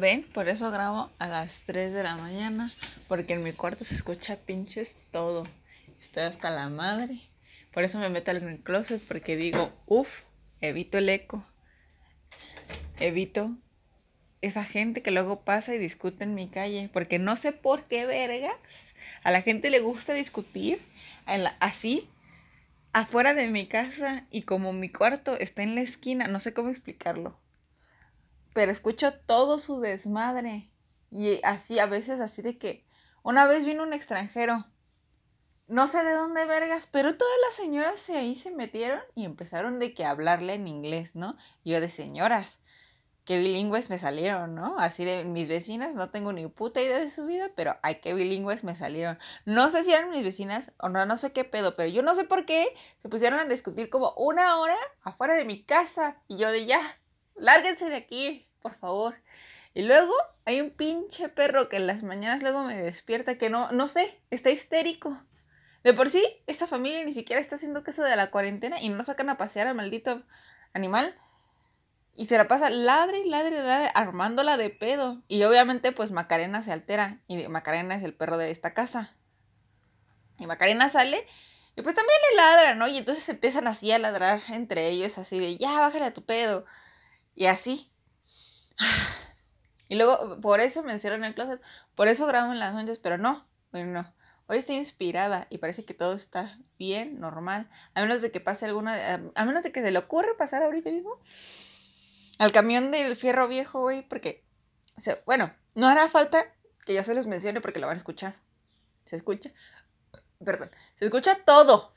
Ven, por eso grabo a las 3 de la mañana, porque en mi cuarto se escucha pinches todo. Estoy hasta la madre. Por eso me meto al closet, porque digo, uff, evito el eco. Evito esa gente que luego pasa y discute en mi calle, porque no sé por qué vergas. A la gente le gusta discutir así afuera de mi casa y como mi cuarto está en la esquina, no sé cómo explicarlo pero escucho todo su desmadre. Y así, a veces así de que una vez vino un extranjero, no sé de dónde vergas, pero todas las señoras ahí se metieron y empezaron de que hablarle en inglés, ¿no? Yo de señoras, qué bilingües me salieron, ¿no? Así de mis vecinas, no tengo ni puta idea de su vida, pero ay, qué bilingües me salieron. No sé si eran mis vecinas o no, no sé qué pedo, pero yo no sé por qué se pusieron a discutir como una hora afuera de mi casa y yo de ya, lárguense de aquí, por favor. Y luego hay un pinche perro que en las mañanas luego me despierta que no, no sé, está histérico. De por sí, esta familia ni siquiera está haciendo caso de la cuarentena y no sacan a pasear al maldito animal. Y se la pasa ladre ladre, ladre, armándola de pedo. Y obviamente, pues Macarena se altera. Y Macarena es el perro de esta casa. Y Macarena sale y pues también le ladra, ¿no? Y entonces empiezan así a ladrar entre ellos, así de, ya, bájale a tu pedo. Y así. Y luego, por eso me encierro en el closet, por eso grabo en las noches, pero no, bueno, no. Hoy estoy inspirada y parece que todo está bien, normal. A menos de que pase alguna, a menos de que se le ocurra pasar ahorita mismo al camión del fierro viejo, güey, porque, bueno, no hará falta que yo se los mencione porque lo van a escuchar. ¿Se escucha? Perdón, se escucha todo.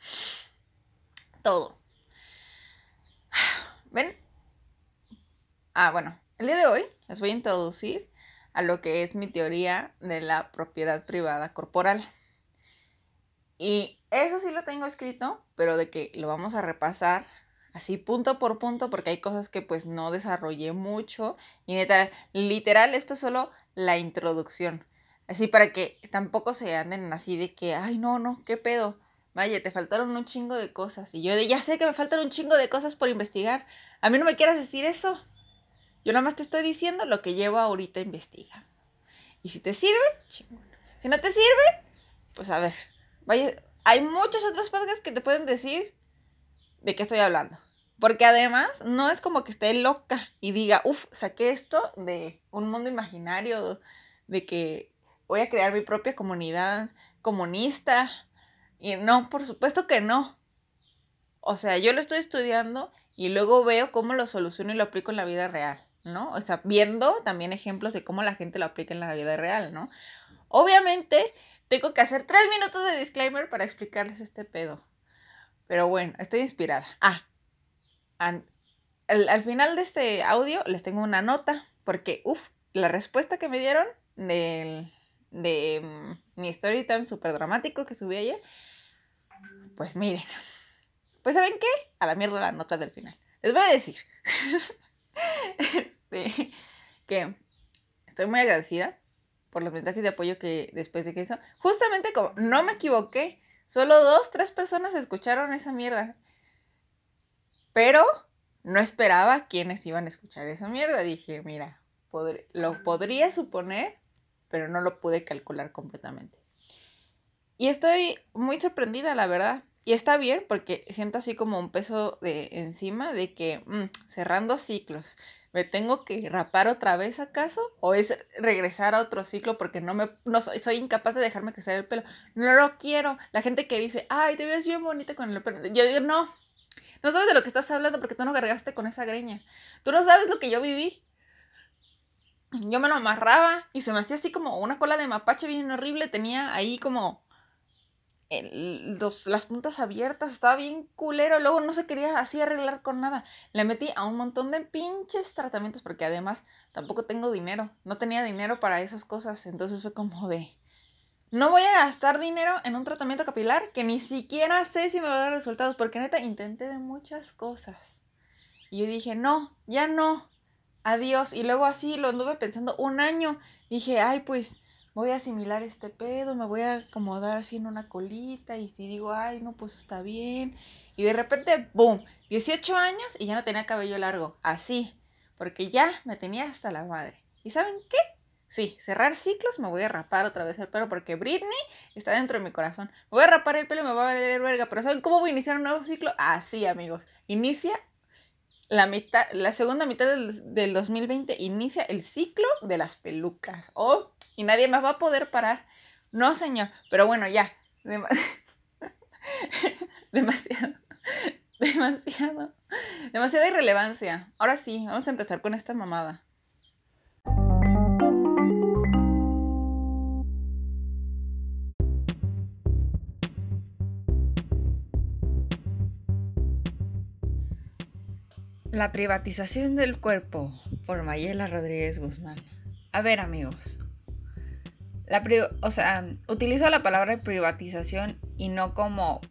Todo. ¿Ven? Ah, bueno, el día de hoy les voy a introducir a lo que es mi teoría de la propiedad privada corporal. Y eso sí lo tengo escrito, pero de que lo vamos a repasar así punto por punto porque hay cosas que pues no desarrollé mucho y neta, literal esto es solo la introducción. Así para que tampoco se anden así de que, ay no, no, qué pedo. Vaya, te faltaron un chingo de cosas. Y yo de, ya sé que me faltan un chingo de cosas por investigar. A mí no me quieras decir eso. Yo nada más te estoy diciendo lo que llevo ahorita a investigar. Y si te sirve, chingón. Si no te sirve, pues a ver. Hay muchos otros podcasts que te pueden decir de qué estoy hablando. Porque además no es como que esté loca y diga, uff, saqué esto de un mundo imaginario, de que voy a crear mi propia comunidad comunista. Y no, por supuesto que no. O sea, yo lo estoy estudiando y luego veo cómo lo soluciono y lo aplico en la vida real. ¿No? O sea, viendo también ejemplos de cómo la gente lo aplica en la vida real, ¿no? Obviamente, tengo que hacer tres minutos de disclaimer para explicarles este pedo. Pero bueno, estoy inspirada. Ah, al, final de este audio les tengo una nota, porque, uff, la respuesta que me dieron del, de mm, mi story time súper dramático que subí ayer, pues miren, pues ¿saben qué? A la mierda la nota del final. Les voy a decir. Este, que estoy muy agradecida por los mensajes de apoyo que después de que eso, justamente como no me equivoqué, solo dos, tres personas escucharon esa mierda. Pero no esperaba quiénes iban a escuchar esa mierda. Dije, mira, lo podría suponer, pero no lo pude calcular completamente. Y estoy muy sorprendida, la verdad. Y está bien porque siento así como un peso de encima de que mm, cerrando ciclos, ¿me tengo que rapar otra vez acaso? ¿O es regresar a otro ciclo porque no me no soy, incapaz de dejarme crecer el pelo? No lo quiero. La gente que dice, ay, te ves bien bonita con el pelo. Yo digo, no, no sabes de lo que estás hablando porque tú no cargaste con esa greña. Tú no sabes lo que yo viví. Yo me lo amarraba y se me hacía así como una cola de mapache bien horrible. Tenía ahí como las puntas abiertas, estaba bien culero, luego no se quería así arreglar con nada. Le metí a un montón de pinches tratamientos porque además tampoco tengo dinero, no tenía dinero para esas cosas, entonces fue como de, no voy a gastar dinero en un tratamiento capilar que ni siquiera sé si me va a dar resultados porque neta intenté de muchas cosas. Y yo dije, no, ya no, adiós. Y luego así lo anduve pensando un año, dije, ay pues voy a asimilar este pedo, me voy a acomodar así en una colita y si digo, ay, no, pues está bien. Y de repente, ¡boom! 18 años y ya no tenía cabello largo, así, porque ya me tenía hasta la madre. ¿Y saben qué? Sí, cerrar ciclos, me voy a rapar otra vez el pelo porque Britney está dentro de mi corazón. Me voy a rapar el pelo y me va a valer verga, pero ¿saben cómo voy a iniciar un nuevo ciclo? Así, amigos. Inicia la mitad, la segunda mitad del, 2020 inicia el ciclo de las pelucas. Oh, y nadie más va a poder parar. No, señor. Pero bueno, ya. demasiado. Demasiado. Demasiada irrelevancia. Ahora sí, vamos a empezar con esta mamada. La privatización del cuerpo por Mayela Rodríguez Guzmán. A ver amigos, la o sea, utilizo la palabra privatización y no como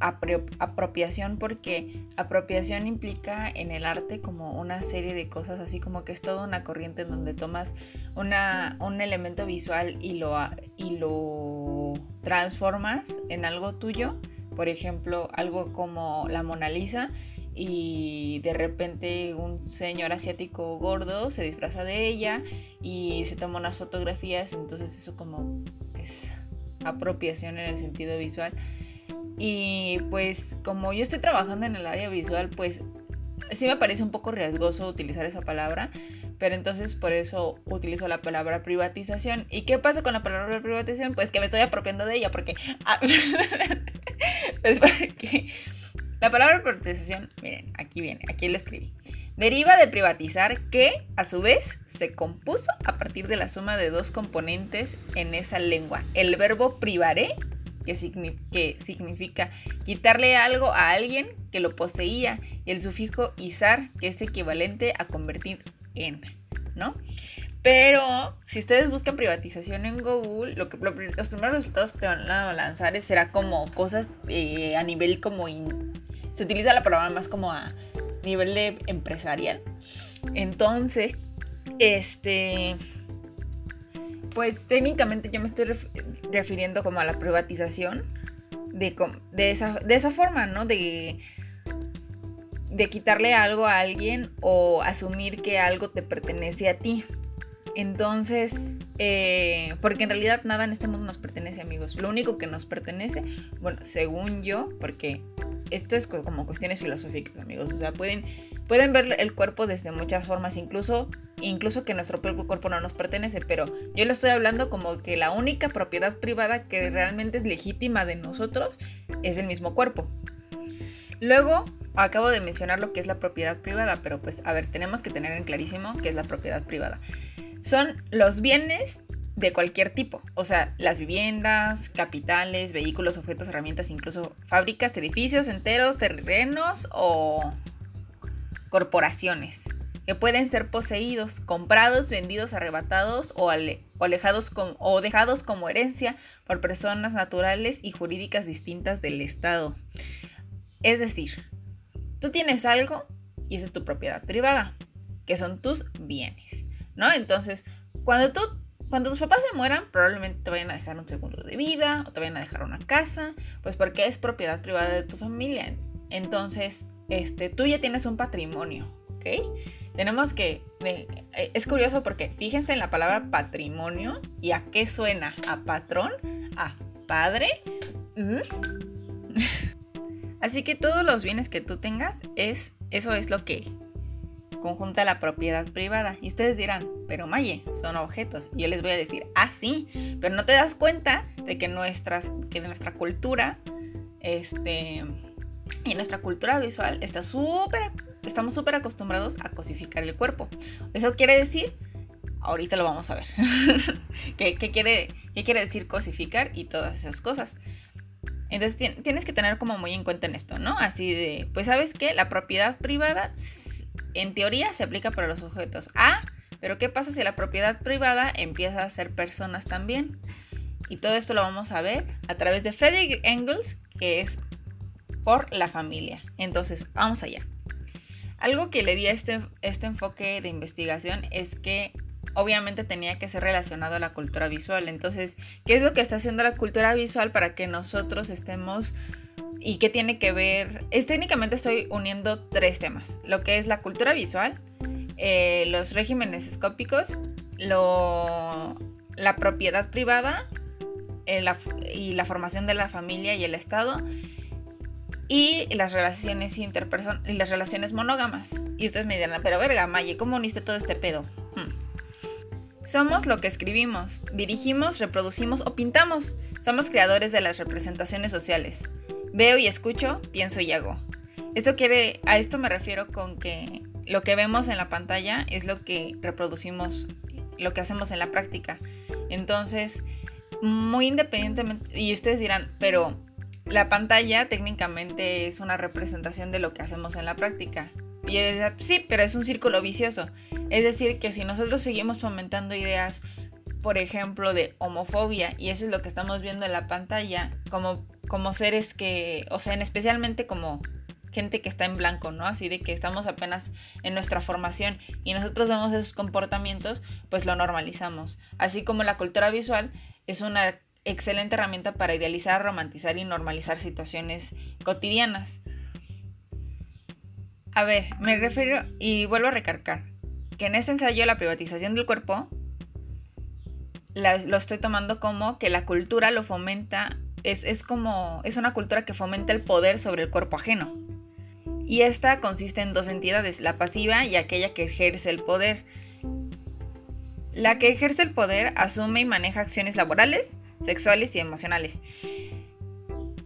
apropiación porque apropiación implica en el arte como una serie de cosas así como que es toda una corriente en donde tomas una, un elemento visual y lo, y lo transformas en algo tuyo. Por ejemplo, algo como la Mona Lisa y de repente un señor asiático gordo se disfraza de ella y se toma unas fotografías, entonces eso como es apropiación en el sentido visual. Y pues como yo estoy trabajando en el área visual, pues sí me parece un poco riesgoso utilizar esa palabra, pero entonces por eso utilizo la palabra privatización. ¿Y qué pasa con la palabra privatización? Pues que me estoy apropiando de ella porque... Ah, pues porque la palabra privatización, miren, aquí viene, aquí lo escribí. Deriva de privatizar que, a su vez, se compuso a partir de la suma de dos componentes en esa lengua. El verbo privaré, que, significa quitarle algo a alguien que lo poseía, y el sufijo izar, que es equivalente a convertir en, ¿no? Pero si ustedes buscan privatización en Google, los primeros resultados que van a lanzar será como cosas eh, a nivel como se utiliza la palabra más como a nivel de empresarial. Entonces, este, pues técnicamente yo me estoy refiriendo como a la privatización de, de, esa, de esa forma, ¿no? De, de quitarle algo a alguien o asumir que algo te pertenece a ti. Entonces, eh, porque en realidad nada en este mundo nos pertenece, amigos. Lo único que nos pertenece, bueno, según yo, porque esto es como cuestiones filosóficas, amigos. O sea, pueden, pueden ver el cuerpo desde muchas formas, incluso, incluso que nuestro propio cuerpo no nos pertenece, pero yo lo estoy hablando como que la única propiedad privada que realmente es legítima de nosotros es el mismo cuerpo. Luego, acabo de mencionar lo que es la propiedad privada, pero pues, a ver, tenemos que tener en clarísimo qué es la propiedad privada. Son los bienes de cualquier tipo, o sea, las viviendas, capitales, vehículos, objetos, herramientas, incluso fábricas, edificios enteros, terrenos o corporaciones que pueden ser poseídos, comprados, vendidos, arrebatados o, alejados o dejados como herencia por personas naturales y jurídicas distintas del Estado. Es decir, tú tienes algo y esa es tu propiedad privada, que son tus bienes, ¿no? Entonces, cuando tú cuando tus papás se mueran, probablemente te vayan a dejar un segundo de vida o te vayan a dejar una casa, pues porque es propiedad privada de tu familia. Entonces, este, tú ya tienes un patrimonio, ¿ok? Tenemos que... Eh, es curioso porque fíjense en la palabra patrimonio y a qué suena. A patrón, a padre. Así que todos los bienes que tú tengas, es, eso es lo que conjunta la propiedad privada. Y ustedes dirán, pero Maye, son objetos. Yo les voy a decir, ah, sí, pero no te das cuenta de que, nuestras, que nuestra cultura, este, y nuestra cultura visual está súper, estamos súper acostumbrados a cosificar el cuerpo. Eso quiere decir, ahorita lo vamos a ver, ¿Qué, quiere, ¿qué quiere decir cosificar y todas esas cosas? Entonces tienes que tener como muy en cuenta en esto, ¿no? Así de, pues sabes que la propiedad privada en teoría se aplica para los objetos. Ah, pero ¿qué pasa si la propiedad privada empieza a ser personas también? Y todo esto lo vamos a ver a través de Frederick Engels, que es por la familia. Entonces, vamos allá. Algo que le di a este, este enfoque de investigación es que obviamente tenía que ser relacionado a la cultura visual. Entonces, ¿qué es lo que está haciendo la cultura visual para que nosotros estemos y qué tiene que ver? Es técnicamente estoy uniendo tres temas, lo que es la cultura visual, eh, los regímenes escópicos lo, la propiedad privada eh, y la formación de la familia y el Estado y las relaciones interpersonales y las relaciones monógamas. Y ustedes me dirán, pero verga, Maye, ¿cómo uniste todo este pedo? Hmm. Somos lo que escribimos, dirigimos, reproducimos o pintamos. Somos creadores de las representaciones sociales. Veo y escucho, pienso y hago. Esto quiere, a esto me refiero con que lo que vemos en la pantalla es lo que reproducimos, lo que hacemos en la práctica. Entonces, muy independientemente, y ustedes dirán, pero la pantalla técnicamente es una representación de lo que hacemos en la práctica. Y sí, pero es un círculo vicioso. Es decir, que si nosotros seguimos fomentando ideas, por ejemplo, de homofobia, y eso es lo que estamos viendo en la pantalla, como, como seres que, o sea, especialmente como gente que está en blanco, ¿no? Así de que estamos apenas en nuestra formación y nosotros vemos esos comportamientos, pues lo normalizamos. Así como la cultura visual es una excelente herramienta para idealizar, romantizar y normalizar situaciones cotidianas. A ver, me refiero y vuelvo a recargar que en este ensayo la privatización del cuerpo lo estoy tomando como que la cultura lo fomenta, es, es como, es una cultura que fomenta el poder sobre el cuerpo ajeno. Y esta consiste en dos entidades, la pasiva y aquella que ejerce el poder. La que ejerce el poder asume y maneja acciones laborales, sexuales y emocionales.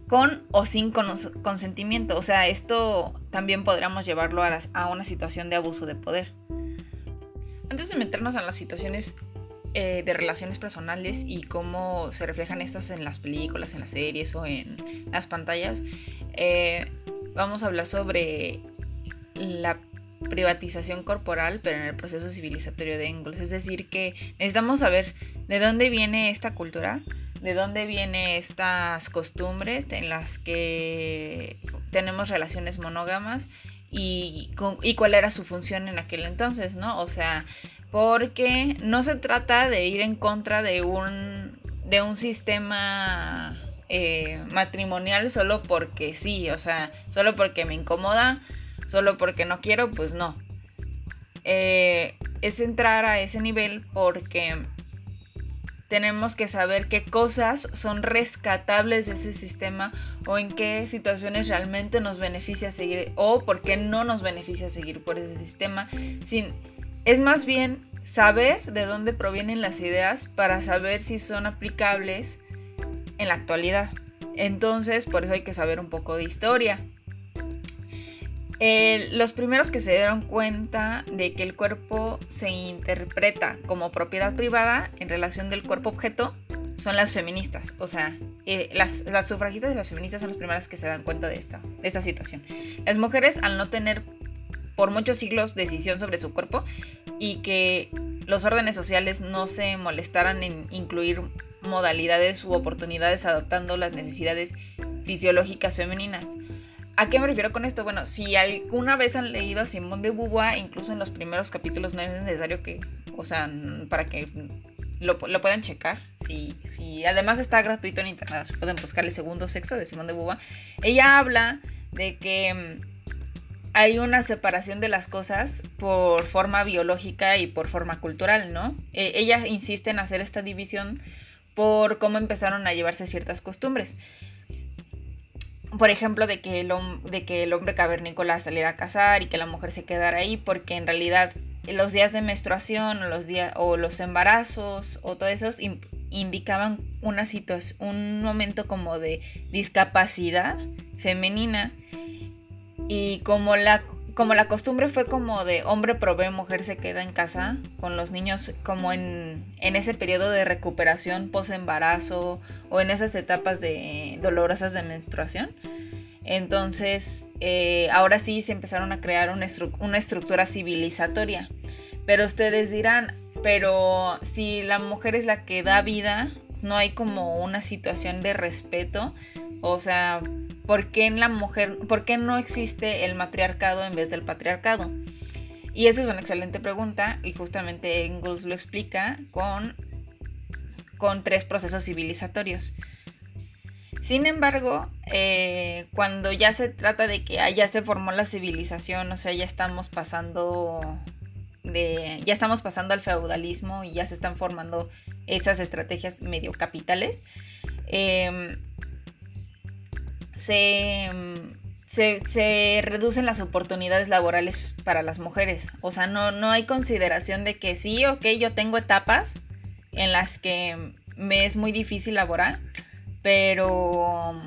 Con o sin consentimiento. O sea, esto también podríamos llevarlo a, una situación de abuso de poder. Antes de meternos a las situaciones eh, de relaciones personales y cómo se reflejan estas en las películas, en las series o en las pantallas, eh, vamos a hablar sobre la privatización corporal, pero en el proceso civilizatorio de Engels. Es decir, que necesitamos saber de dónde viene esta cultura, de dónde vienen estas costumbres en las que tenemos relaciones monógamas y, y cuál era su función en aquel entonces, ¿no? O sea, porque no se trata de ir en contra de un, de un sistema eh, matrimonial solo porque sí, o sea, solo porque me incomoda, solo porque no quiero, pues no. Eh, es entrar a ese nivel porque tenemos que saber qué cosas son rescatables de ese sistema o en qué situaciones realmente nos beneficia seguir o por qué no nos beneficia seguir por ese sistema. Sin, es más bien saber de dónde provienen las ideas para saber si son aplicables en la actualidad. Entonces, por eso hay que saber un poco de historia los primeros que se dieron cuenta de que el cuerpo se interpreta como propiedad privada en relación del cuerpo objeto son las feministas. O sea, eh, las, sufragistas y las feministas son las primeras que se dan cuenta de esta, de esta situación. Las mujeres, al no tener por muchos siglos decisión sobre su cuerpo y que los órdenes sociales no se molestaran en incluir modalidades u oportunidades adoptando las necesidades fisiológicas femeninas ¿A qué me refiero con esto? Bueno, si alguna vez han leído a Simón de Beauvoir, incluso en los primeros capítulos no es necesario que, o sea, para que lo, puedan checar. Si, si además está gratuito en internet, pueden buscar el segundo sexo de Simón de Beauvoir. Ella habla de que mm, hay una separación de las cosas por forma biológica y por forma cultural, ¿no? E, ella insiste en hacer esta división por cómo empezaron a llevarse ciertas costumbres por ejemplo, de que, el, de que el hombre cavernícola saliera a cazar y que la mujer se quedara ahí, porque en realidad los días de menstruación o los, días, o los embarazos o todo eso indicaban una situación, un momento como de discapacidad femenina y como la como la costumbre fue como de hombre provee, mujer se queda en casa con los niños, como en, ese periodo de recuperación post-embarazo o en esas etapas de dolorosas de menstruación. Entonces, eh, ahora sí se empezaron a crear una, una estructura civilizatoria. Pero ustedes dirán, pero si la mujer es la que da vida, no hay como una situación de respeto. O sea, ¿por qué en la mujer, por qué no existe el matriarcado en vez del patriarcado? Y eso es una excelente pregunta y justamente Engels lo explica con, con tres procesos civilizatorios. Sin embargo, eh, cuando ya se trata de que ya se formó la civilización, o sea, ya estamos pasando de, ya estamos pasando al feudalismo y ya se están formando esas estrategias medio capitales, em, se, se, reducen las oportunidades laborales para las mujeres. O sea, no, no hay consideración de que sí, ok, yo tengo etapas en las que me es muy difícil laborar, pero,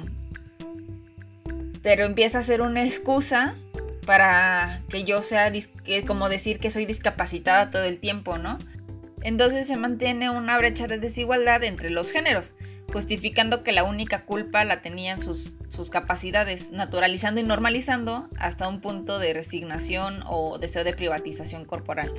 pero empieza a ser una excusa para que yo sea como decir que soy discapacitada todo el tiempo, ¿no? Entonces se mantiene una brecha de desigualdad entre los géneros, justificando que la única culpa la tenían sus, sus capacidades, naturalizando y normalizando hasta un punto de resignación o deseo de privatización corporal.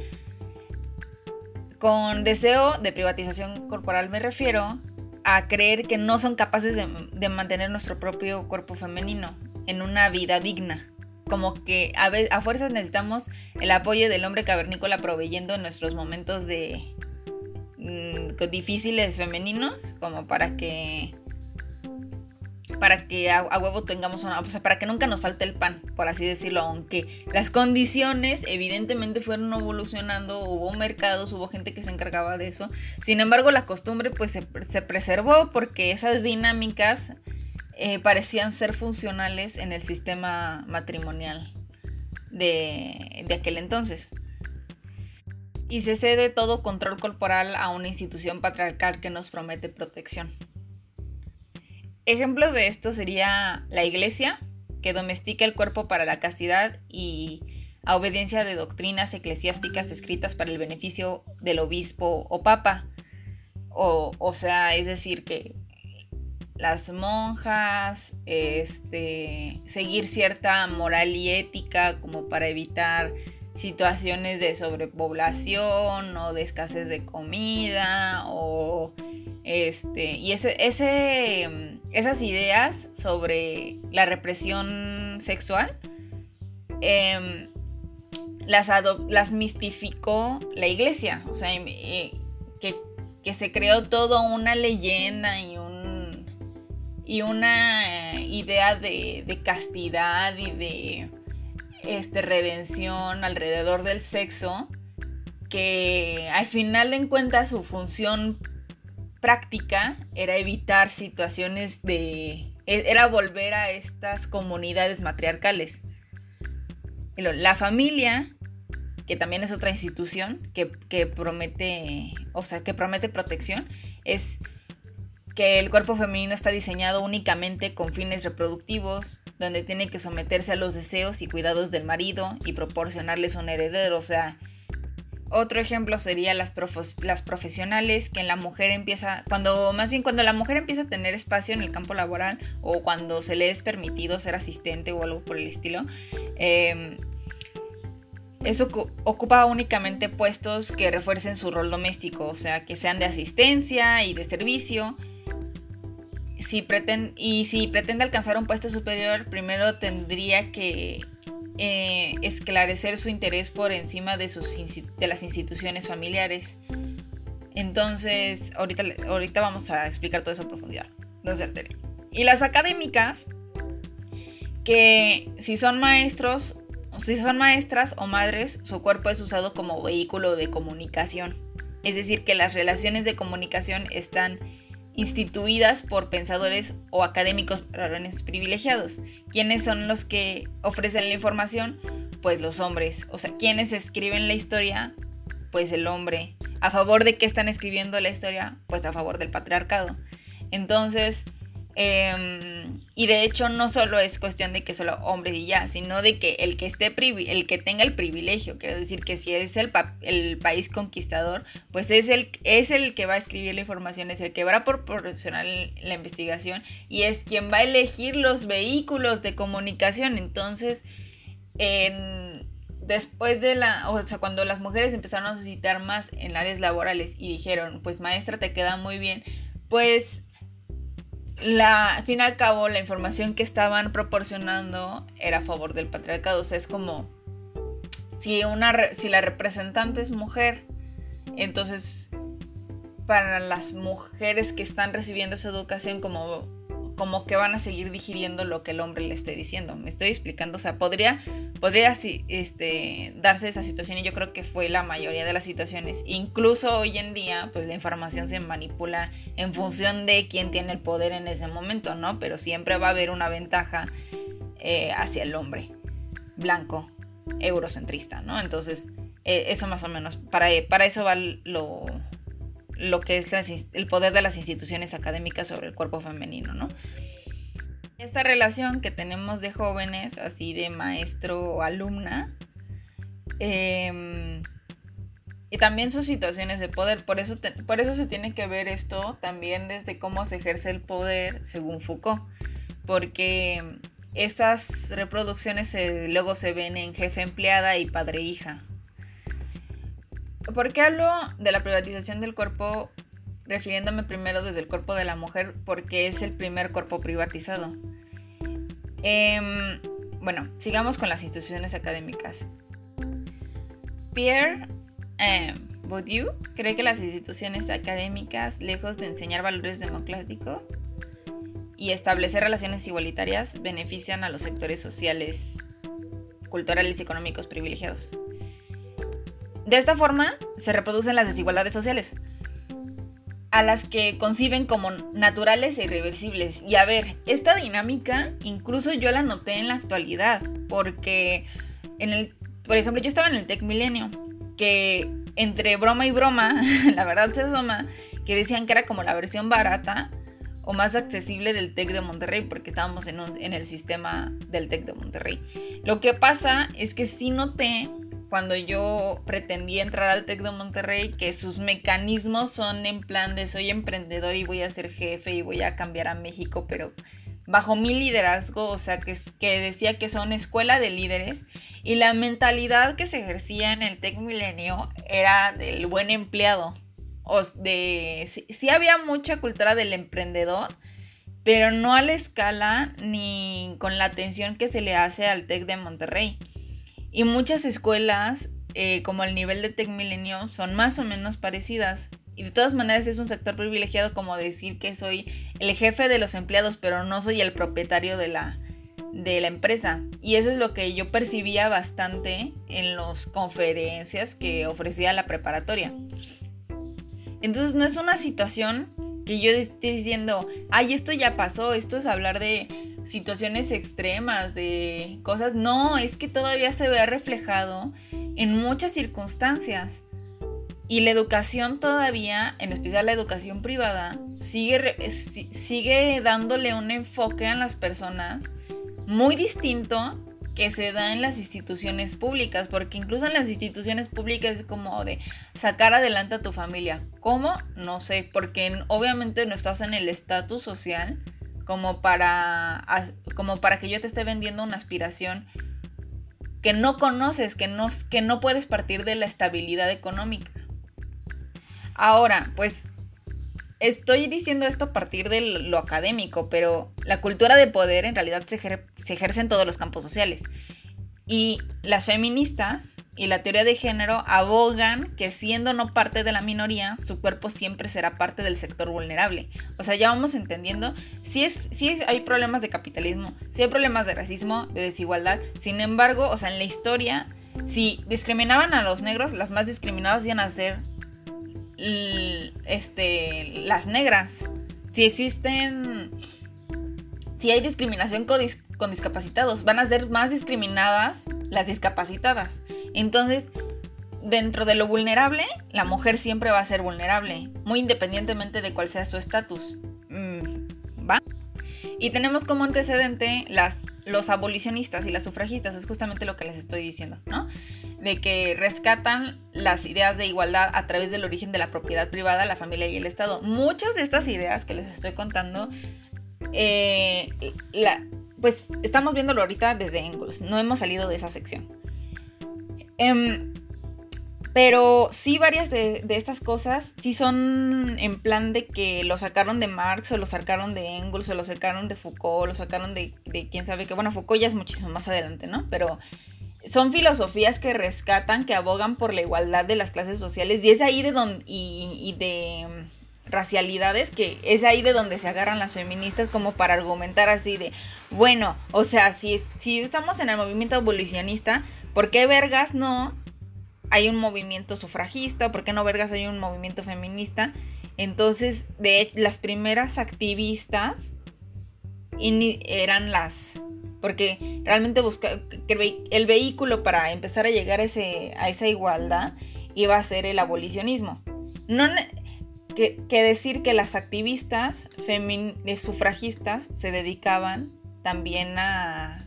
Con deseo de privatización corporal me refiero a creer que no son capaces de, de mantener nuestro propio cuerpo femenino en una vida digna como que a, a fuerzas necesitamos el apoyo del hombre cavernícola proveyendo en nuestros momentos de mm, difíciles femeninos, como para que para que a, huevo tengamos una, o sea, para que nunca nos falte el pan, por así decirlo, aunque las condiciones evidentemente fueron evolucionando, hubo mercados, hubo gente que se encargaba de eso, sin embargo la costumbre pues se, se preservó porque esas dinámicas eh, parecían ser funcionales en el sistema matrimonial de, aquel entonces. Y se cede todo control corporal a una institución patriarcal que nos promete protección. Ejemplos de esto sería la iglesia, que domestica el cuerpo para la castidad y a obediencia de doctrinas eclesiásticas escritas para el beneficio del obispo o papa. O, o sea, es decir, que las monjas, este, seguir cierta moral y ética como para evitar situaciones de sobrepoblación o de escasez de comida o este y ese, ese esas ideas sobre la represión sexual em, las, las mistificó la iglesia. O sea que, que se creó toda una leyenda y y una idea de, castidad y de este, redención alrededor del sexo que al final de cuentas su función práctica era evitar situaciones de... E, era volver a estas comunidades matriarcales. La familia, que también es otra institución que, que promete, o sea, que promete protección, es que el cuerpo femenino está diseñado únicamente con fines reproductivos, donde tiene que someterse a los deseos y cuidados del marido y proporcionarles un heredero. O sea, otro ejemplo sería las, las profesionales, que en la mujer empieza, cuando más bien cuando la mujer empieza a tener espacio en el campo laboral o cuando se le es permitido ser asistente o algo por el estilo, em, eso ocupa únicamente puestos que refuercen su rol doméstico, o sea, que sean de asistencia y de servicio, si y si pretende alcanzar un puesto superior, primero tendría que eh, esclarecer su interés por encima de, sus, de las instituciones familiares. Entonces, ahorita, ahorita vamos a explicar todo eso en profundidad. No se altere. Y las académicas, que si son maestros, si son maestras o madres, su cuerpo es usado como vehículo de comunicación. Es decir, que las relaciones de comunicación están instituidas por pensadores o académicos varones privilegiados. ¿Quiénes son los que ofrecen la información? Pues los hombres. O sea, ¿quiénes escriben la historia? Pues el hombre. ¿A favor de qué están escribiendo la historia? Pues a favor del patriarcado. Entonces, Em, y de hecho no solo es cuestión de que solo hombres y ya, sino de que el que esté el que tenga el privilegio, quiero decir que si es el, país conquistador, pues es el, es el que va a escribir la información, es el que va a proporcionar la investigación y es quien va a elegir los vehículos de comunicación. Entonces, después de la, o sea, cuando las mujeres empezaron a suscitar más en áreas laborales y dijeron, pues maestra, te queda muy bien, pues la, al fin y al cabo, la información que estaban proporcionando era a favor del patriarcado. O sea, es como si, una, si la representante es mujer, entonces para las mujeres que están recibiendo esa educación como, como que van a seguir digiriendo lo que el hombre le esté diciendo. Me estoy explicando, o sea, podría, podría este, darse esa situación y yo creo que fue la mayoría de las situaciones. Incluso hoy en día, pues la información se manipula en función de quién tiene el poder en ese momento, ¿no? Pero siempre va a haber una ventaja eh, hacia el hombre blanco, eurocentrista, ¿no? Entonces, eh, eso más o menos, para, para eso va lo, lo que es el poder de las instituciones académicas sobre el cuerpo femenino, ¿no? Esta relación que tenemos de jóvenes, así de maestro o alumna, em, y también sus situaciones de poder, por eso, por eso se tiene que ver esto también desde cómo se ejerce el poder según Foucault, porque estas reproducciones luego se ven en jefe empleada y padre hija, ¿Por qué hablo de la privatización del cuerpo refiriéndome primero desde el cuerpo de la mujer? Porque es el primer cuerpo privatizado. Em, bueno, sigamos con las instituciones académicas. Pierre eh, Bourdieu cree que las instituciones académicas, lejos de enseñar valores democráticos y establecer relaciones igualitarias, benefician a los sectores sociales, culturales y económicos privilegiados. De esta forma se reproducen las desigualdades sociales, a las que conciben como naturales e irreversibles. Y a ver, esta dinámica incluso yo la noté en la actualidad, porque en el, por ejemplo, yo estaba en el Tech Milenio, que entre broma y broma, la verdad se asoma, que decían que era como la versión barata o más accesible del TEC de Monterrey, porque estábamos en, en el sistema del TEC de Monterrey. Lo que pasa es que sí noté cuando yo pretendí entrar al TEC de Monterrey, que sus mecanismos son en plan de soy emprendedor y voy a ser jefe y voy a cambiar a México, pero bajo mi liderazgo, o sea, que, decía que son escuela de líderes, y la mentalidad que se ejercía en el TEC Milenio era del buen empleado. O de, sí había mucha cultura del emprendedor, pero no a la escala ni con la atención que se le hace al TEC de Monterrey. Y muchas escuelas, eh, como el nivel de Tech Milenio, son más o menos parecidas. Y de todas maneras es un sector privilegiado como decir que soy el jefe de los empleados, pero no soy el propietario de la, de la empresa. Y eso es lo que yo percibía bastante en las conferencias que ofrecía la preparatoria. Entonces no es una situación que yo esté diciendo, ay, esto ya pasó, esto es hablar de situaciones extremas, de cosas. No, es que todavía se ve reflejado en muchas circunstancias. Y la educación todavía, en especial la educación privada, sigue, sigue dándole un enfoque a las personas muy distinto que se da en las instituciones públicas, porque incluso en las instituciones públicas es como de sacar adelante a tu familia. ¿Cómo? No sé, porque obviamente no estás en el estatus social como para, como para que yo te esté vendiendo una aspiración que no conoces, que no, que no puedes partir de la estabilidad económica. Ahora, pues estoy diciendo esto a partir de lo académico, pero la cultura de poder en realidad se, se ejerce en todos los campos sociales. Y las feministas y la teoría de género abogan que siendo no parte de la minoría, su cuerpo siempre será parte del sector vulnerable. O sea, ya vamos entendiendo, si, es, si hay problemas de capitalismo, si hay problemas de racismo, de desigualdad, sin embargo, o sea, en la historia, si discriminaban a los negros, las más discriminadas iban a ser este, las negras. Si existen, si hay discriminación con, discapacitados. Van a ser más discriminadas las discapacitadas. Entonces, dentro de lo vulnerable, la mujer siempre va a ser vulnerable, muy independientemente de cuál sea su estatus. Mm, ¿Va? Y tenemos como antecedente las, los abolicionistas y las sufragistas, es justamente lo que les estoy diciendo, ¿no? De que rescatan las ideas de igualdad a través del origen de la propiedad privada, la familia y el Estado. Muchas de estas ideas que les estoy contando, eh, pues estamos viéndolo ahorita desde Engels, no hemos salido de esa sección. Em, pero sí varias de, estas cosas sí son en plan de que lo sacaron de Marx o lo sacaron de Engels o lo sacaron de Foucault o lo sacaron de, quién sabe qué. Bueno, Foucault ya es muchísimo más adelante, ¿no? Pero son filosofías que rescatan, que abogan por la igualdad de las clases sociales y es ahí de donde... y de racialidades, que es ahí de donde se agarran las feministas como para argumentar así de, bueno, o sea, si, si estamos en el movimiento abolicionista, ¿por qué vergas no hay un movimiento sufragista? ¿Por qué no vergas hay un movimiento feminista? Entonces, de las primeras activistas eran las porque realmente busca, el vehículo para empezar a llegar a, ese, a esa igualdad iba a ser el abolicionismo. No, que, decir que las activistas eh, sufragistas se dedicaban también a,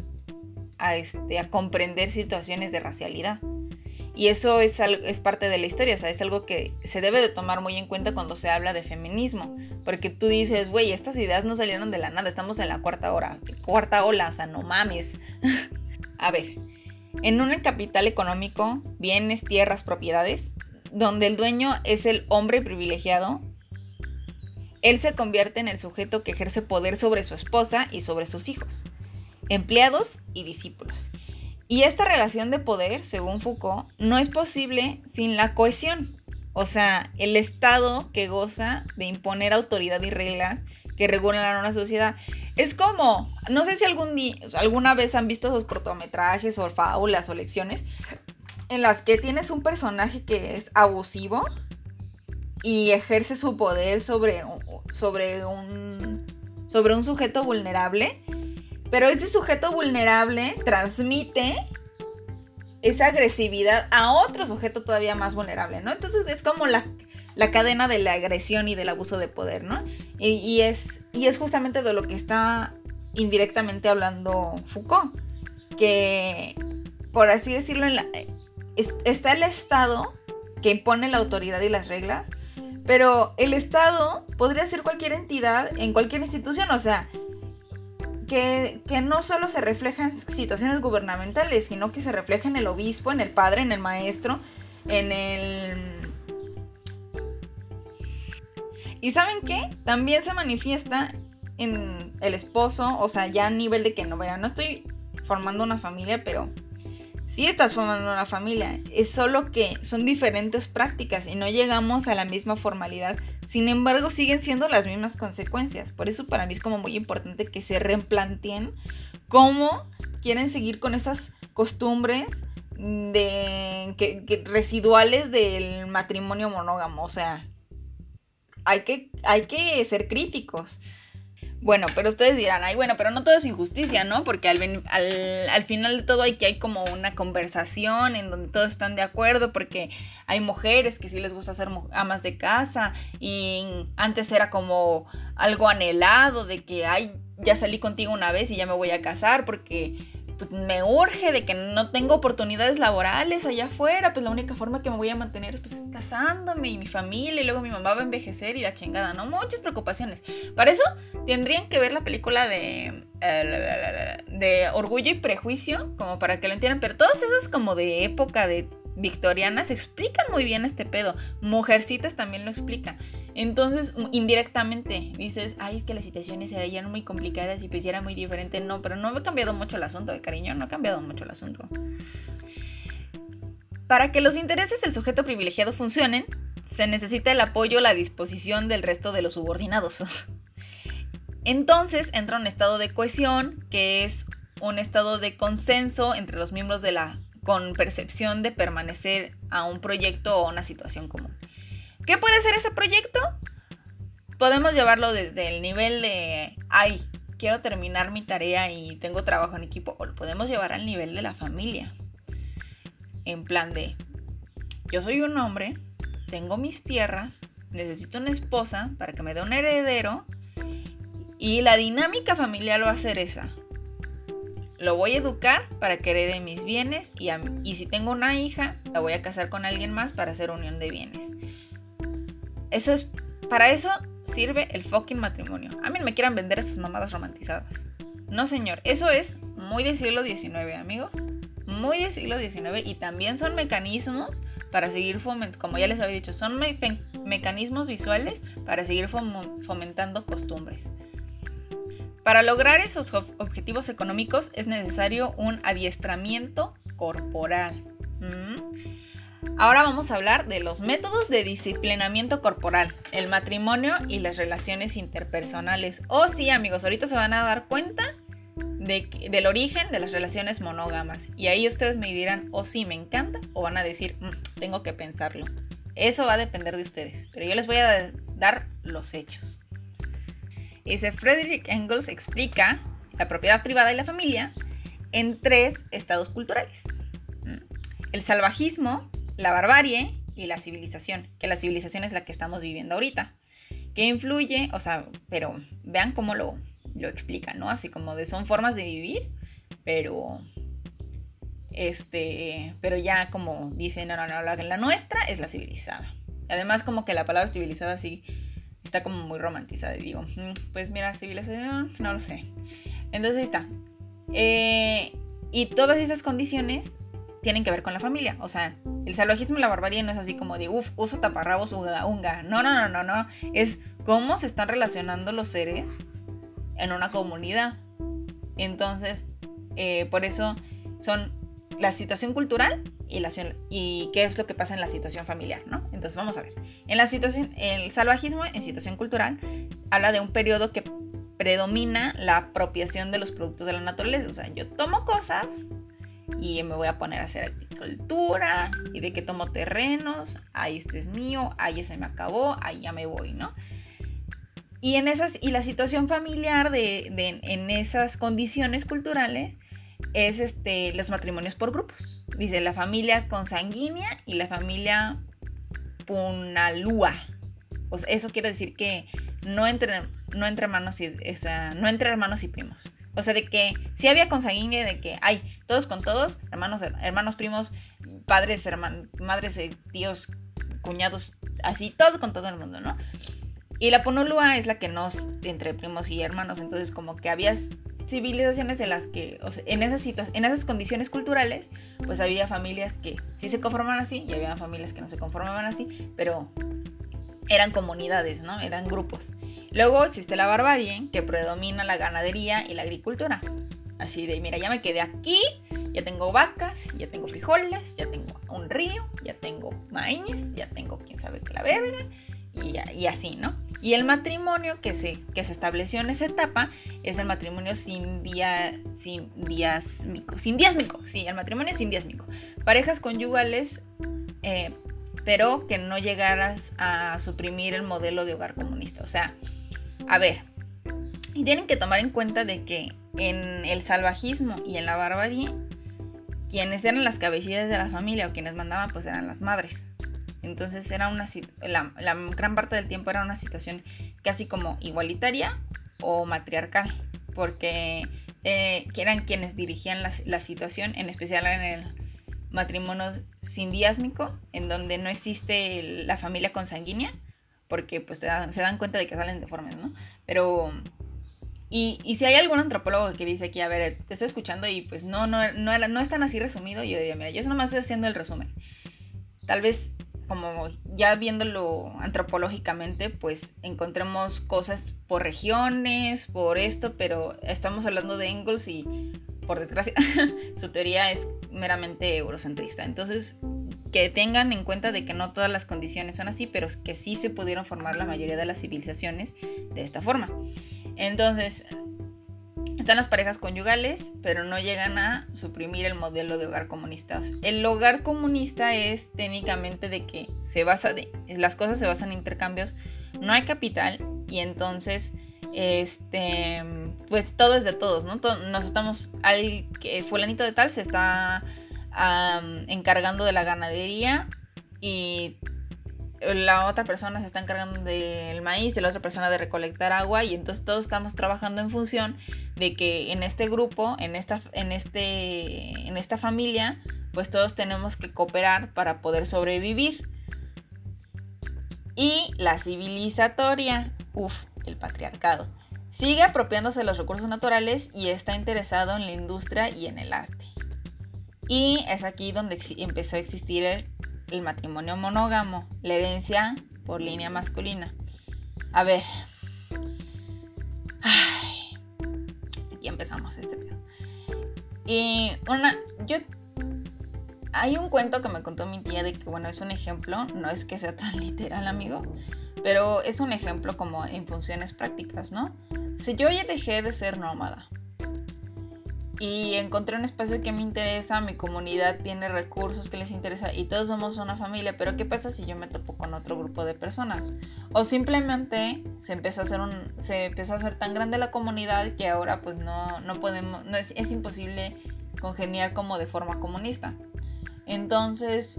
a, este, a comprender situaciones de racialidad. Y eso es, es parte de la historia, o sea, es algo que se debe de tomar muy en cuenta cuando se habla de feminismo. Porque tú dices, güey, estas ideas no salieron de la nada, estamos en la cuarta hora, cuarta ola, o sea, no mames. a ver, en un capital económico, bienes, tierras, propiedades, donde el dueño es el hombre privilegiado, él se convierte en el sujeto que ejerce poder sobre su esposa y sobre sus hijos, empleados y discípulos. Y esta relación de poder, según Foucault, no es posible sin la cohesión, o sea, el Estado que goza de imponer autoridad y reglas que regulan a una sociedad. Es como, no sé si alguna vez han visto esos cortometrajes o fábulas o lecciones en las que tienes un personaje que es abusivo y ejerce su poder sobre, sobre, un, sobre un sujeto vulnerable pero ese sujeto vulnerable transmite esa agresividad a otro sujeto todavía más vulnerable, ¿no? Entonces es como la, cadena de la agresión y del abuso de poder, ¿no? Y, es, y es justamente de lo que está indirectamente hablando Foucault, que, por así decirlo, está el Estado que impone la autoridad y las reglas, pero el Estado podría ser cualquier entidad en cualquier institución, o sea, que, no solo se refleja en situaciones gubernamentales, sino que se refleja en el obispo, en el padre, en el maestro, en el... ¿Y saben qué? También se manifiesta en el esposo, o sea, ya a nivel de que no, no estoy formando una familia, pero sí estás formando una familia. Es solo que son diferentes prácticas y no llegamos a la misma formalidad sin embargo, siguen siendo las mismas consecuencias. Por eso para mí es como muy importante que se replanteen cómo quieren seguir con esas costumbres de, que, residuales del matrimonio monógamo. O sea, hay que, hay que ser críticos. Bueno, pero ustedes dirán, ay, bueno, pero no todo es injusticia, ¿no? Porque al, al, final de todo hay que hay como una conversación en donde todos están de acuerdo, porque hay mujeres que sí les gusta ser amas de casa y antes era como algo anhelado de que, ay, ya salí contigo una vez y ya me voy a casar porque pues, me urge de que no tengo oportunidades laborales allá afuera, pues la única forma que me voy a mantener es pues casándome y mi familia y luego mi mamá va a envejecer y la chingada, ¿no? Muchas preocupaciones. Para eso tendrían que ver la película de, eh, de Orgullo y Prejuicio, como para que lo entiendan, pero todas esas como de época de victorianas explican muy bien este pedo. Mujercitas también lo explican. Entonces, indirectamente dices, ay, es que las situaciones eran muy complicadas y pues era muy diferente. No, pero no ha cambiado mucho el asunto, cariño, no ha cambiado mucho el asunto. Para que los intereses del sujeto privilegiado funcionen, se necesita el apoyo la disposición del resto de los subordinados. Entonces entra un estado de cohesión, que es un estado de consenso entre los miembros de la con percepción de permanecer a un proyecto o una situación común. ¿Qué puede ser ese proyecto? Podemos llevarlo desde el nivel de, ay, quiero terminar mi tarea y tengo trabajo en equipo, o lo podemos llevar al nivel de la familia. En plan de, yo soy un hombre, tengo mis tierras, necesito una esposa para que me dé un heredero, y la dinámica familiar va a ser esa. Lo voy a educar para que herede mis bienes y, y si tengo una hija, la voy a casar con alguien más para hacer unión de bienes. Eso es, para eso sirve el fucking matrimonio. A mí me quieran vender esas mamadas romantizadas. No, señor, eso es muy del siglo XIX, amigos. Muy del siglo XIX y también son mecanismos para seguir fomentando, como ya les había dicho, son mecanismos visuales para seguir fomentando costumbres. Para lograr esos objetivos económicos es necesario un adiestramiento corporal. Ahora vamos a hablar de los métodos de disciplinamiento corporal, el matrimonio y las relaciones interpersonales. Oh sí, amigos, ahorita se van a dar cuenta de, del origen de las relaciones monógamas. Y ahí ustedes me dirán, oh sí, me encanta, o van a decir, mm, tengo que pensarlo. Eso va a depender de ustedes, pero yo les voy a dar los hechos. Dice Frederick Engels explica la propiedad privada y la familia en tres estados culturales. El salvajismo, la barbarie y la civilización, que la civilización es la que estamos viviendo ahorita, que influye, o sea, pero vean cómo lo, lo explica, ¿no? Así como de son formas de vivir, pero este, pero ya como dicen, no, no, no, la, nuestra es la civilizada. Además como que la palabra civilizada sí está como muy romantizada y digo, mm, pues mira, civilización, no lo sé. Entonces ahí está. Eh, y todas esas condiciones tienen que ver con la familia. O sea, el salvajismo y la barbarie no es así como de, uff, uso taparrabos, unga, unga. No, no, no, no, no. Es cómo se están relacionando los seres en una comunidad. Entonces, eh, por eso son la situación cultural y, la, y qué es lo que pasa en la situación familiar, ¿no? Entonces vamos a ver. En la situación, el salvajismo en situación cultural habla de un periodo que predomina la apropiación de los productos de la naturaleza. O sea, yo tomo cosas y me voy a poner a hacer agricultura y de que tomo terrenos, ahí este es mío, ahí se me acabó, ahí ya me voy, ¿no? Y en esas y la situación familiar de, de en esas condiciones culturales es este, los matrimonios por grupos. Dice la familia consanguínea y la familia punalúa. O eso quiere decir que no entre, no entre hermanos y no entre hermanos y primos. O sea, de que si había consanguínea, de que hay todos con todos, hermanos, hermanos, primos, padres, hermanos, madres, eh, tíos, cuñados, así, todos con todo el mundo, ¿no? Y la punulúa es la que no entre primos y hermanos, entonces como que habías civilizaciones en las que, en esas en esas condiciones culturales, pues había familias que sí se conformaban así y había familias que no se conformaban así, pero eran comunidades, ¿no? Eran grupos. Luego existe la barbarie, que predomina la ganadería y la agricultura. Así de, mira, ya me quedé aquí, ya tengo vacas, ya tengo frijoles, ya tengo un río, ya tengo maíz, ya tengo quién sabe qué la verga, y, así, ¿no? Y el matrimonio que se, que se estableció en esa etapa es el matrimonio sin, día, sin diásmico. Sin diásmico, sí, el matrimonio sin diásmico. Parejas conyugales, eh, pero que no llegaras a suprimir el modelo de hogar comunista. O sea, a ver, y tienen que tomar en cuenta de que en el salvajismo y en la barbarie, quienes eran las cabecillas de la familia o quienes mandaban, pues eran las madres. Entonces era una la, la gran parte del tiempo era una situación casi como igualitaria o matriarcal, porque eh, eran quienes dirigían la, situación, en especial en el matrimonio sindiásmico, en donde no existe la familia consanguínea, porque pues se dan cuenta de que salen deformes, ¿no? Pero... Y, y, si hay algún antropólogo que dice aquí, a ver, te estoy escuchando y pues no, no, no, no es tan así resumido, yo diría, mira, yo nomás estoy haciendo el resumen. Tal vez como ya viéndolo antropológicamente, pues encontremos cosas por regiones, por esto, pero estamos hablando de Engels y por desgracia su teoría es meramente eurocentrista. Entonces, que tengan en cuenta de que no todas las condiciones son así, pero que sí se pudieron formar la mayoría de las civilizaciones de esta forma. Entonces, están las parejas conyugales, pero no llegan a suprimir el modelo de hogar comunista. el hogar comunista es técnicamente de que se basa de, las cosas se basan en intercambios, no hay capital y entonces este pues todo es de todos, ¿no? nos estamos al que fulanito de tal se está encargando de la ganadería y la otra persona se está encargando del maíz, de la otra persona de recolectar agua y entonces todos estamos trabajando en función de que en este grupo, en esta, en este, en esta familia, pues todos tenemos que cooperar para poder sobrevivir. Y la civilizatoria, uff, el patriarcado, sigue apropiándose de los recursos naturales y está interesado en la industria y en el arte. Y es aquí donde empezó a existir el matrimonio monógamo, la herencia por línea masculina. A ver. aquí empezamos este pedo. Y una. Yo hay un cuento que me contó mi tía de que, bueno, es un ejemplo, no es que sea tan literal, amigo, pero es un ejemplo como en funciones prácticas, ¿no? Si yo ya dejé de ser nómada y encontré un espacio que me interesa, mi comunidad tiene recursos que les interesa y todos somos una familia, pero ¿qué pasa si yo me topo con otro grupo de personas? O simplemente se empezó a hacer se empezó a hacer tan grande la comunidad que ahora pues no, no podemos no es imposible congeniar como de forma comunista. Entonces,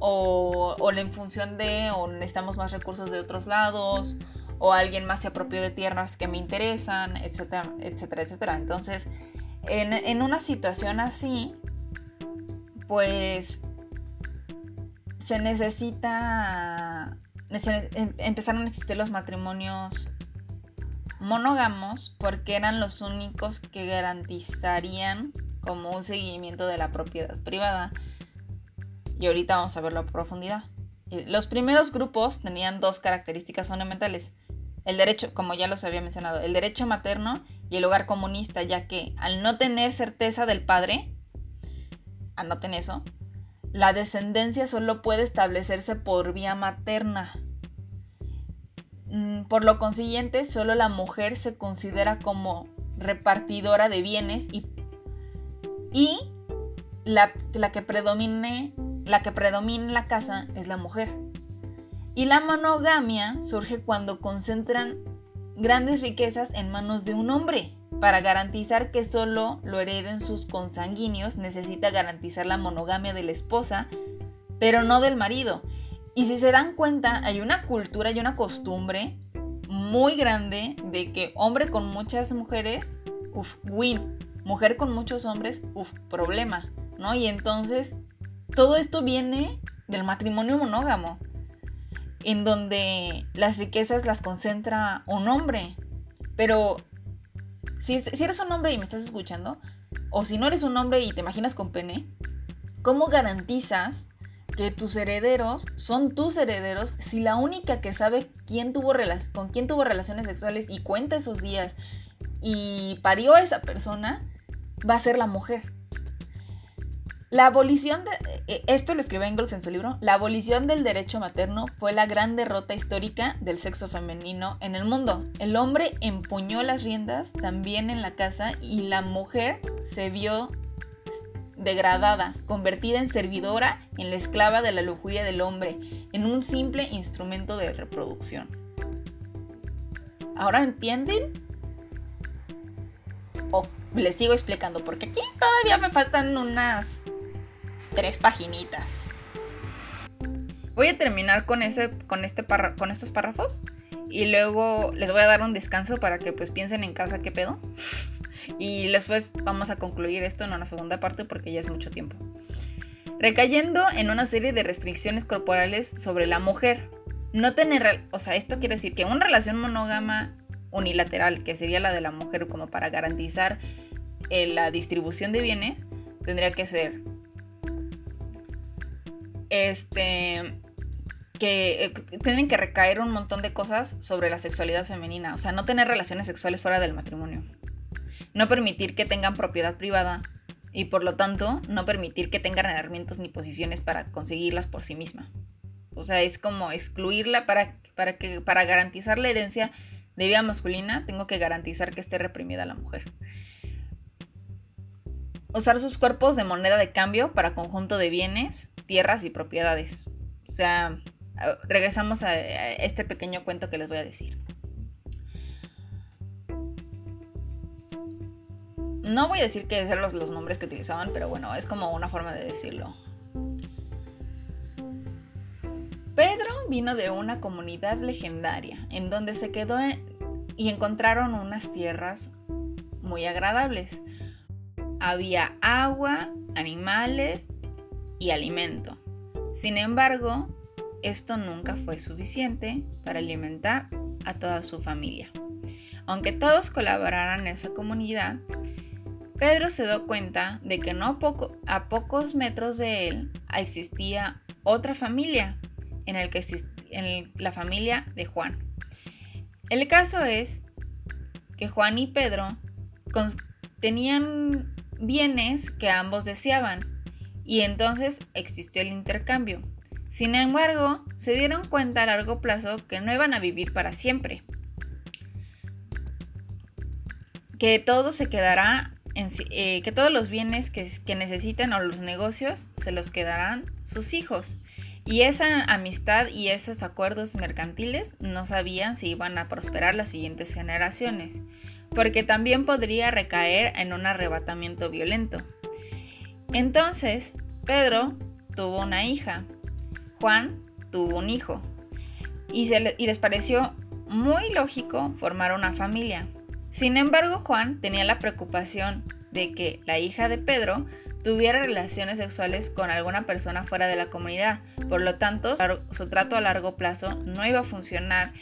o, o en función de, o necesitamos más recursos de otros lados, o alguien más se apropió de tierras que me interesan, etcétera, etcétera, etcétera. Entonces, en, en una situación así, pues se necesita, em, empezaron a existir los matrimonios monógamos porque eran los únicos que garantizarían como un seguimiento de la propiedad privada. Y ahorita vamos a verlo a profundidad. Los primeros grupos tenían dos características fundamentales. El derecho, como ya los había mencionado, el derecho materno y el hogar comunista, ya que al no tener certeza del padre, anoten eso, la descendencia solo puede establecerse por vía materna. Mm, por lo consiguiente, solo la mujer se considera como repartidora de bienes y, y la, la, que predomine, la que predomina en la casa es la mujer. Y la monogamia surge cuando concentran grandes riquezas en manos de un hombre. Para garantizar que solo lo hereden sus consanguíneos, necesita garantizar la monogamia de la esposa, pero no del marido. Y si se dan cuenta, hay una cultura y una costumbre muy grande de que hombre con muchas mujeres, uff, win. Mujer con muchos hombres, uff, problema, ¿no? Y entonces, todo esto viene del matrimonio monógamo en donde las riquezas las concentra un hombre. Pero si, eres un hombre y me estás escuchando, o si no eres un hombre y te imaginas con pene, ¿cómo garantizas que tus herederos son tus herederos si la única que sabe quién tuvo con quién tuvo relaciones sexuales y cuenta esos días y parió a esa persona va a ser la mujer? La abolición de, eh, esto lo escribe Engels en su libro, la abolición del derecho materno fue la gran derrota histórica del sexo femenino en el mundo. El hombre empuñó las riendas también en la casa y la mujer se vio degradada, convertida en servidora, en la esclava de la lujuria del hombre, en un simple instrumento de reproducción. ¿Ahora entienden? O les sigo explicando, porque aquí todavía me faltan unas tres paginitas. Voy a terminar con, ese, con, este con estos párrafos y luego les voy a dar un descanso para que pues piensen en casa qué pedo. Y después vamos a concluir esto en una segunda parte porque ya es mucho tiempo. Recayendo en una serie de restricciones corporales sobre la mujer. No tener, o sea, esto quiere decir que una relación monógama unilateral, que sería la de la mujer como para garantizar eh, la distribución de bienes, tendría que ser este que eh, tienen que recaer un montón de cosas sobre la sexualidad femenina, o sea, no tener relaciones sexuales fuera del matrimonio, no permitir que tengan propiedad privada y por lo tanto no permitir que tengan herramientas ni posiciones para conseguirlas por sí misma. O sea, es como excluirla para, para, que, para garantizar la herencia de vida masculina, tengo que garantizar que esté reprimida la mujer. Usar sus cuerpos de moneda de cambio para conjunto de bienes, tierras y propiedades. O sea, regresamos a, este pequeño cuento que les voy a decir. No voy a decir que eran los, los nombres que utilizaban, pero bueno, es como una forma de decirlo. Pedro vino de una comunidad legendaria, en donde se quedó y encontraron unas tierras muy agradables. Había agua, animales y alimento. Sin embargo, esto nunca fue suficiente para alimentar a toda su familia. Aunque todos colaboraran en esa comunidad, Pedro se dio cuenta de que no a, pocos metros de él existía otra familia, en, el que, en la familia de Juan. El caso es que Juan y Pedro tenían bienes que ambos deseaban y entonces existió el intercambio. Sin embargo, se dieron cuenta a largo plazo que no iban a vivir para siempre, que todo se quedará, en, eh, que todos los bienes que, que necesiten o los negocios se los quedarán sus hijos. Y esa amistad y esos acuerdos mercantiles no sabían si iban a prosperar las siguientes generaciones, porque también podría recaer en un arrebatamiento violento. Entonces, Pedro tuvo una hija, Juan tuvo un hijo, y, les pareció muy lógico formar una familia. Sin embargo, Juan tenía la preocupación de que la hija de Pedro tuviera relaciones sexuales con alguna persona fuera de la comunidad. Por lo tanto, su trato a largo plazo no iba a funcionar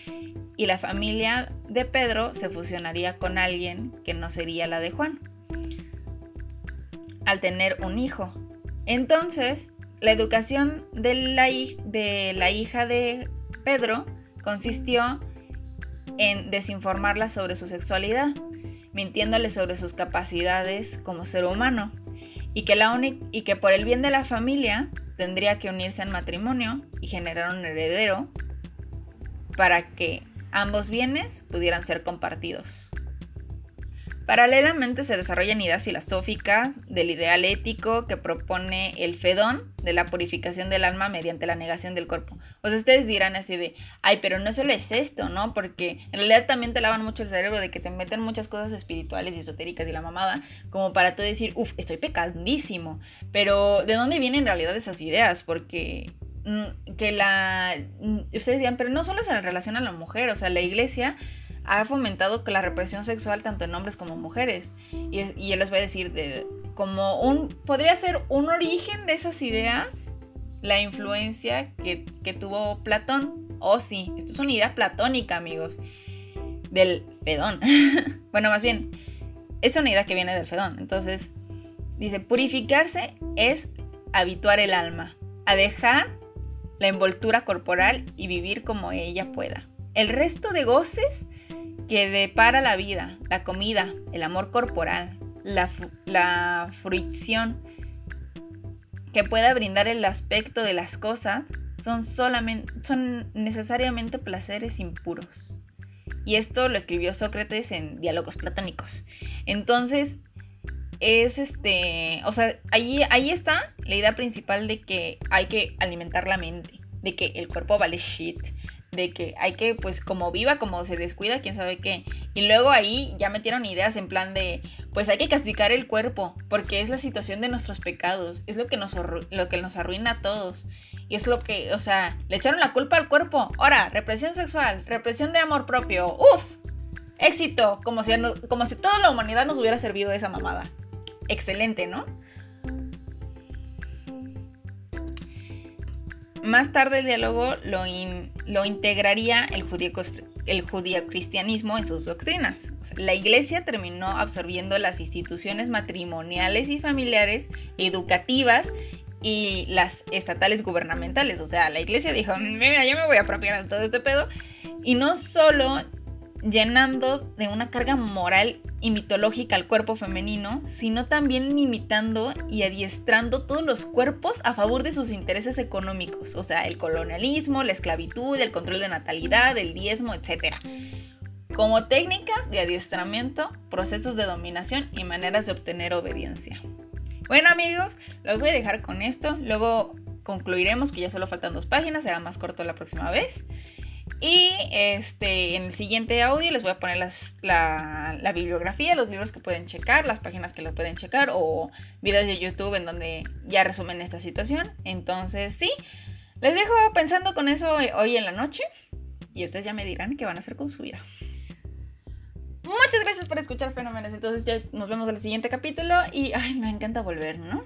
y la familia de Pedro se fusionaría con alguien que no sería la de Juan. Al tener un hijo. Entonces, la educación de la, hija de Pedro consistió en desinformarla sobre su sexualidad, mintiéndole sobre sus capacidades como ser humano y que, la y que por el bien de la familia tendría que unirse en matrimonio y generar un heredero para que ambos bienes pudieran ser compartidos. Paralelamente se desarrollan ideas filosóficas del ideal ético que propone el Fedón de la purificación del alma mediante la negación del cuerpo. O sea, ustedes dirán así de, ay, pero no solo es esto, ¿no? Porque en realidad también te lavan mucho el cerebro de que te meten muchas cosas espirituales y esotéricas y la mamada, como para tú decir, uff, estoy pecadísimo. Pero, ¿de dónde vienen en realidad esas ideas? Porque mm, que la... Mm, ustedes dirán, pero no solo es en relación a la mujer, o sea, la iglesia ha fomentado que la represión sexual tanto en hombres como mujeres. Y, y yo les voy a decir, de, como un, podría ser un origen de esas ideas, la influencia que, tuvo Platón. Oh sí, esto es una idea platónica, amigos, del Fedón. bueno, más bien, es una idea que viene del Fedón. Entonces, dice, purificarse es habituar el alma, a dejar la envoltura corporal y vivir como ella pueda. El resto de goces que depara la vida, la comida, el amor corporal, la, la fruición que pueda brindar el aspecto de las cosas, son, solamente, son necesariamente placeres impuros. Y esto lo escribió Sócrates en Diálogos Platónicos. Entonces, es este, o sea, ahí, ahí está la idea principal de que hay que alimentar la mente, de que el cuerpo vale shit, de que hay que, pues como viva, como se descuida, quién sabe qué. Y luego ahí ya metieron ideas en plan de, pues hay que castigar el cuerpo, porque es la situación de nuestros pecados, es lo que nos, lo que nos arruina a todos. Y es lo que, o sea, le echaron la culpa al cuerpo. Ahora, represión sexual, represión de amor propio, ¡uf! Éxito, como si, como si toda la humanidad nos hubiera servido esa mamada. Excelente, ¿no? Más tarde el diálogo lo, lo integraría el judío, el cristianismo en sus doctrinas. la iglesia terminó absorbiendo las instituciones matrimoniales y familiares, educativas y las estatales gubernamentales. O sea, la iglesia dijo, mira, yo me voy a apropiar de todo este pedo. Y no solo llenando de una carga moral y mitológica al cuerpo femenino, sino también limitando y adiestrando todos los cuerpos a favor de sus intereses económicos, o sea, el colonialismo, la esclavitud, el control de natalidad, el diezmo, etc. Como técnicas de adiestramiento, procesos de dominación y maneras de obtener obediencia. Bueno amigos, los voy a dejar con esto, luego concluiremos que ya solo faltan dos páginas, será más corto la próxima vez. Y este, en el siguiente audio les voy a poner la, la, bibliografía, los libros que pueden checar, las páginas que lo pueden checar o videos de YouTube en donde ya resumen esta situación. Entonces, sí, les dejo pensando con eso hoy en la noche y ustedes ya me dirán qué van a hacer con su vida. Muchas gracias por escuchar Fenómenos. Entonces ya nos vemos en el siguiente capítulo y ay, me encanta volver, ¿no?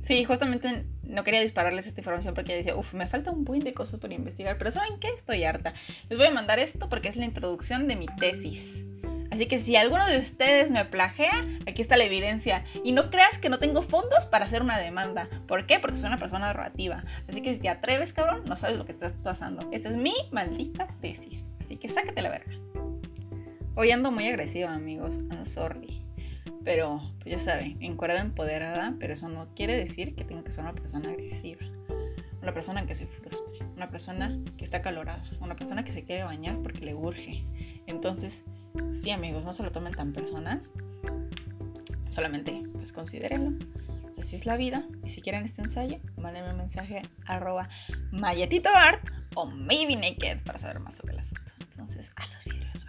Sí, justamente no quería dispararles esta información porque decía, uff, me falta un buen de cosas por investigar, pero ¿saben qué? Estoy harta. Les voy a mandar esto porque es la introducción de mi tesis. Así que si alguno de ustedes me plagea, aquí está la evidencia. Y no creas que no tengo fondos para hacer una demanda. ¿Por qué? Porque soy una persona narrativa. Así que si te atreves, cabrón, no sabes lo que estás pasando. Esta es mi maldita tesis. Así que sácate la verga. Hoy ando muy agresiva, amigos. I'm sorry. Pero, pues ya saben, en empoderada, pero eso no quiere decir que tenga que ser una persona agresiva. Una persona que se frustre, una persona que está calorada, una persona que se quiere bañar porque le urge. Entonces, sí amigos, no se lo tomen tan personal. Solamente, pues considérenlo. Así es la vida. Y si quieren este ensayo, mándenme un mensaje arroba mayetitoart o maybe naked para saber más sobre el asunto. Entonces, a los videos.